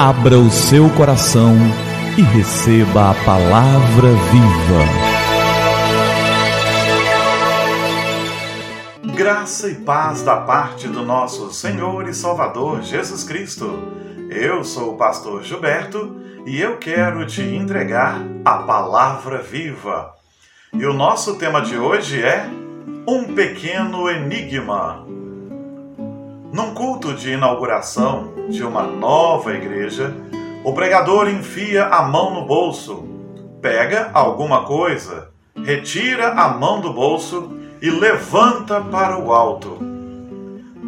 Abra o seu coração e receba a palavra viva. Graça e paz da parte do nosso Senhor e Salvador Jesus Cristo. Eu sou o pastor Gilberto e eu quero te entregar a palavra viva. E o nosso tema de hoje é Um pequeno enigma. Num culto de inauguração de uma nova igreja, o pregador enfia a mão no bolso, pega alguma coisa, retira a mão do bolso e levanta para o alto.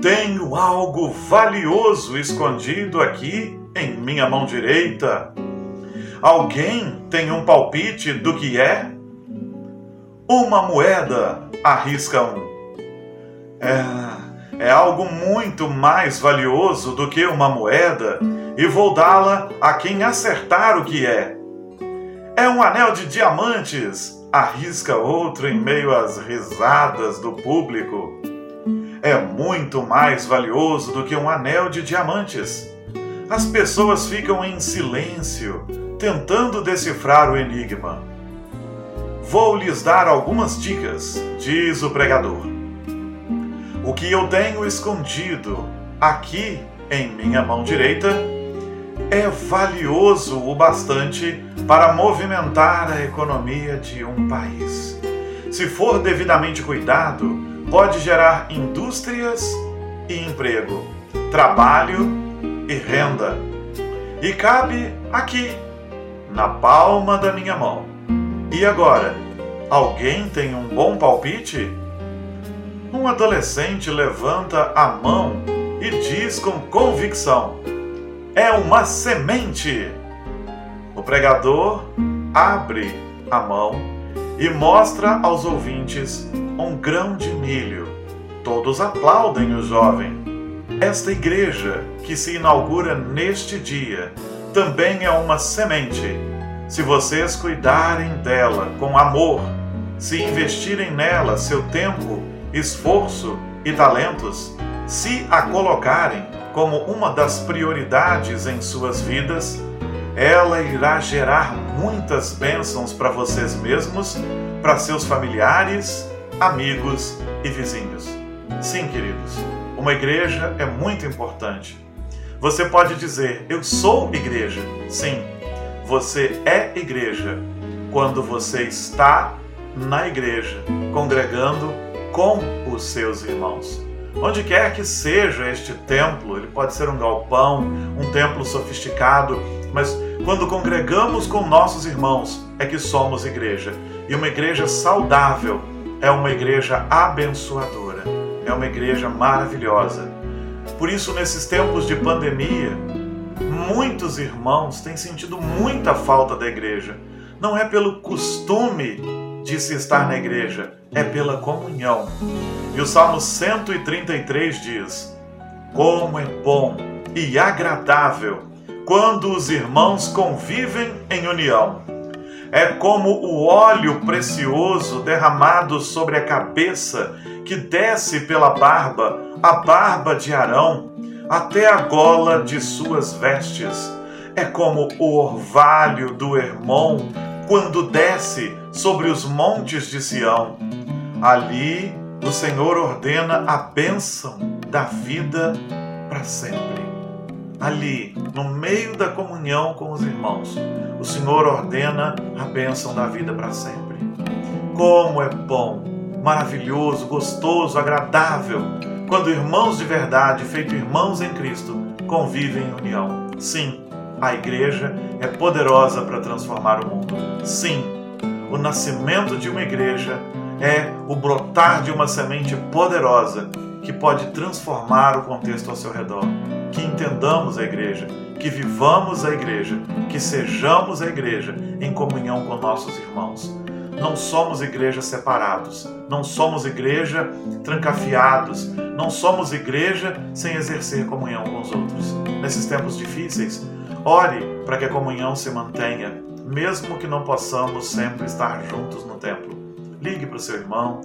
Tenho algo valioso escondido aqui em minha mão direita. Alguém tem um palpite do que é? Uma moeda, arrisca um. É é algo muito mais valioso do que uma moeda e vou dá-la a quem acertar o que é. É um anel de diamantes, arrisca outro em meio às risadas do público. É muito mais valioso do que um anel de diamantes. As pessoas ficam em silêncio, tentando decifrar o enigma. Vou lhes dar algumas dicas, diz o pregador. O que eu tenho escondido aqui em minha mão direita é valioso o bastante para movimentar a economia de um país. Se for devidamente cuidado, pode gerar indústrias e emprego, trabalho e renda. E cabe aqui, na palma da minha mão. E agora, alguém tem um bom palpite? Um adolescente levanta a mão e diz com convicção: É uma semente! O pregador abre a mão e mostra aos ouvintes um grão de milho. Todos aplaudem o jovem. Esta igreja, que se inaugura neste dia, também é uma semente. Se vocês cuidarem dela com amor, se investirem nela seu tempo esforço e talentos, se a colocarem como uma das prioridades em suas vidas, ela irá gerar muitas bênçãos para vocês mesmos, para seus familiares, amigos e vizinhos. Sim, queridos, uma igreja é muito importante. Você pode dizer, eu sou igreja. Sim, você é igreja quando você está na igreja, congregando com os seus irmãos. Onde quer que seja este templo, ele pode ser um galpão, um templo sofisticado, mas quando congregamos com nossos irmãos é que somos igreja. E uma igreja saudável é uma igreja abençoadora, é uma igreja maravilhosa. Por isso, nesses tempos de pandemia, muitos irmãos têm sentido muita falta da igreja. Não é pelo costume de se estar na igreja, é pela comunhão. E o Salmo 133 diz: Como é bom e agradável quando os irmãos convivem em união. É como o óleo precioso derramado sobre a cabeça que desce pela barba, a barba de Arão, até a gola de suas vestes. É como o orvalho do Hermon quando desce sobre os montes de Sião. Ali o Senhor ordena a bênção da vida para sempre. Ali, no meio da comunhão com os irmãos, o Senhor ordena a bênção da vida para sempre. Como é bom, maravilhoso, gostoso, agradável, quando irmãos de verdade, feitos irmãos em Cristo, convivem em união. Sim, a igreja é poderosa para transformar o mundo. Sim, o nascimento de uma igreja é o brotar de uma semente poderosa que pode transformar o contexto ao seu redor. Que entendamos a igreja, que vivamos a igreja, que sejamos a igreja em comunhão com nossos irmãos. Não somos igreja separados, não somos igreja trancafiados, não somos igreja sem exercer comunhão com os outros. Nesses tempos difíceis, ore para que a comunhão se mantenha, mesmo que não possamos sempre estar juntos no templo. Ligue para o seu irmão,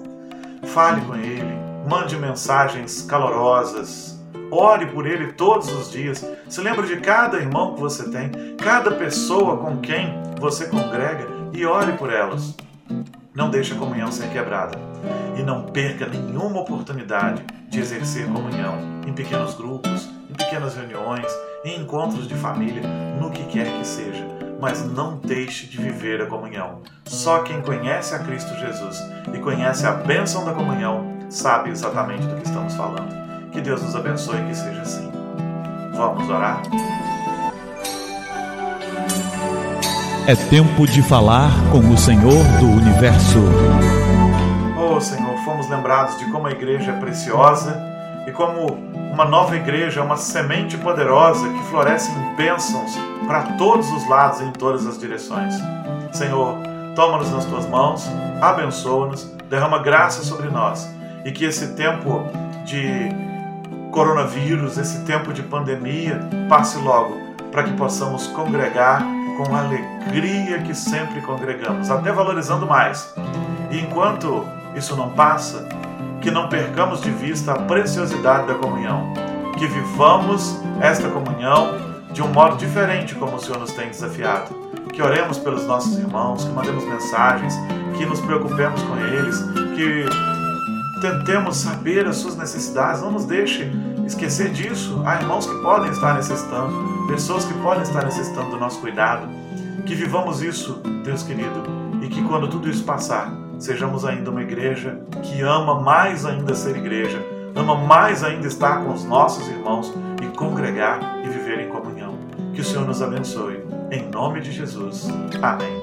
fale com ele, mande mensagens calorosas, ore por ele todos os dias. Se lembre de cada irmão que você tem, cada pessoa com quem você congrega e ore por elas. Não deixe a comunhão ser quebrada. E não perca nenhuma oportunidade de exercer comunhão em pequenos grupos, em pequenas reuniões, em encontros de família, no que quer que seja. Mas não deixe de viver a comunhão. Só quem conhece a Cristo Jesus e conhece a bênção da comunhão sabe exatamente do que estamos falando. Que Deus nos abençoe e que seja assim. Vamos orar? É tempo de falar com o Senhor do Universo. Oh Senhor, fomos lembrados de como a igreja é preciosa e como uma nova igreja é uma semente poderosa que floresce em bênçãos para todos os lados e em todas as direções. Senhor, toma-nos nas tuas mãos, abençoa-nos, derrama graça sobre nós e que esse tempo de coronavírus, esse tempo de pandemia passe logo, para que possamos congregar com a alegria que sempre congregamos, até valorizando mais. E enquanto isso não passa, que não percamos de vista a preciosidade da comunhão, que vivamos esta comunhão de um modo diferente como o Senhor nos tem desafiado. Que oremos pelos nossos irmãos, que mandemos mensagens, que nos preocupemos com eles, que tentemos saber as suas necessidades, não nos deixe esquecer disso. Há irmãos que podem estar necessitando, pessoas que podem estar necessitando do nosso cuidado. Que vivamos isso, Deus querido, e que quando tudo isso passar, sejamos ainda uma igreja que ama mais ainda ser igreja, ama mais ainda estar com os nossos irmãos e congregar e viver em comunhão. Que o Senhor nos abençoe. Em nome de Jesus. Amém.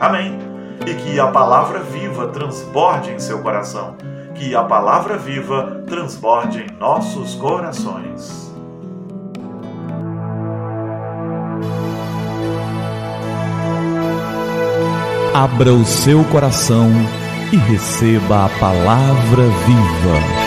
Amém. E que a palavra viva transborde em seu coração que a palavra viva transborde em nossos corações. Abra o seu coração e receba a palavra viva.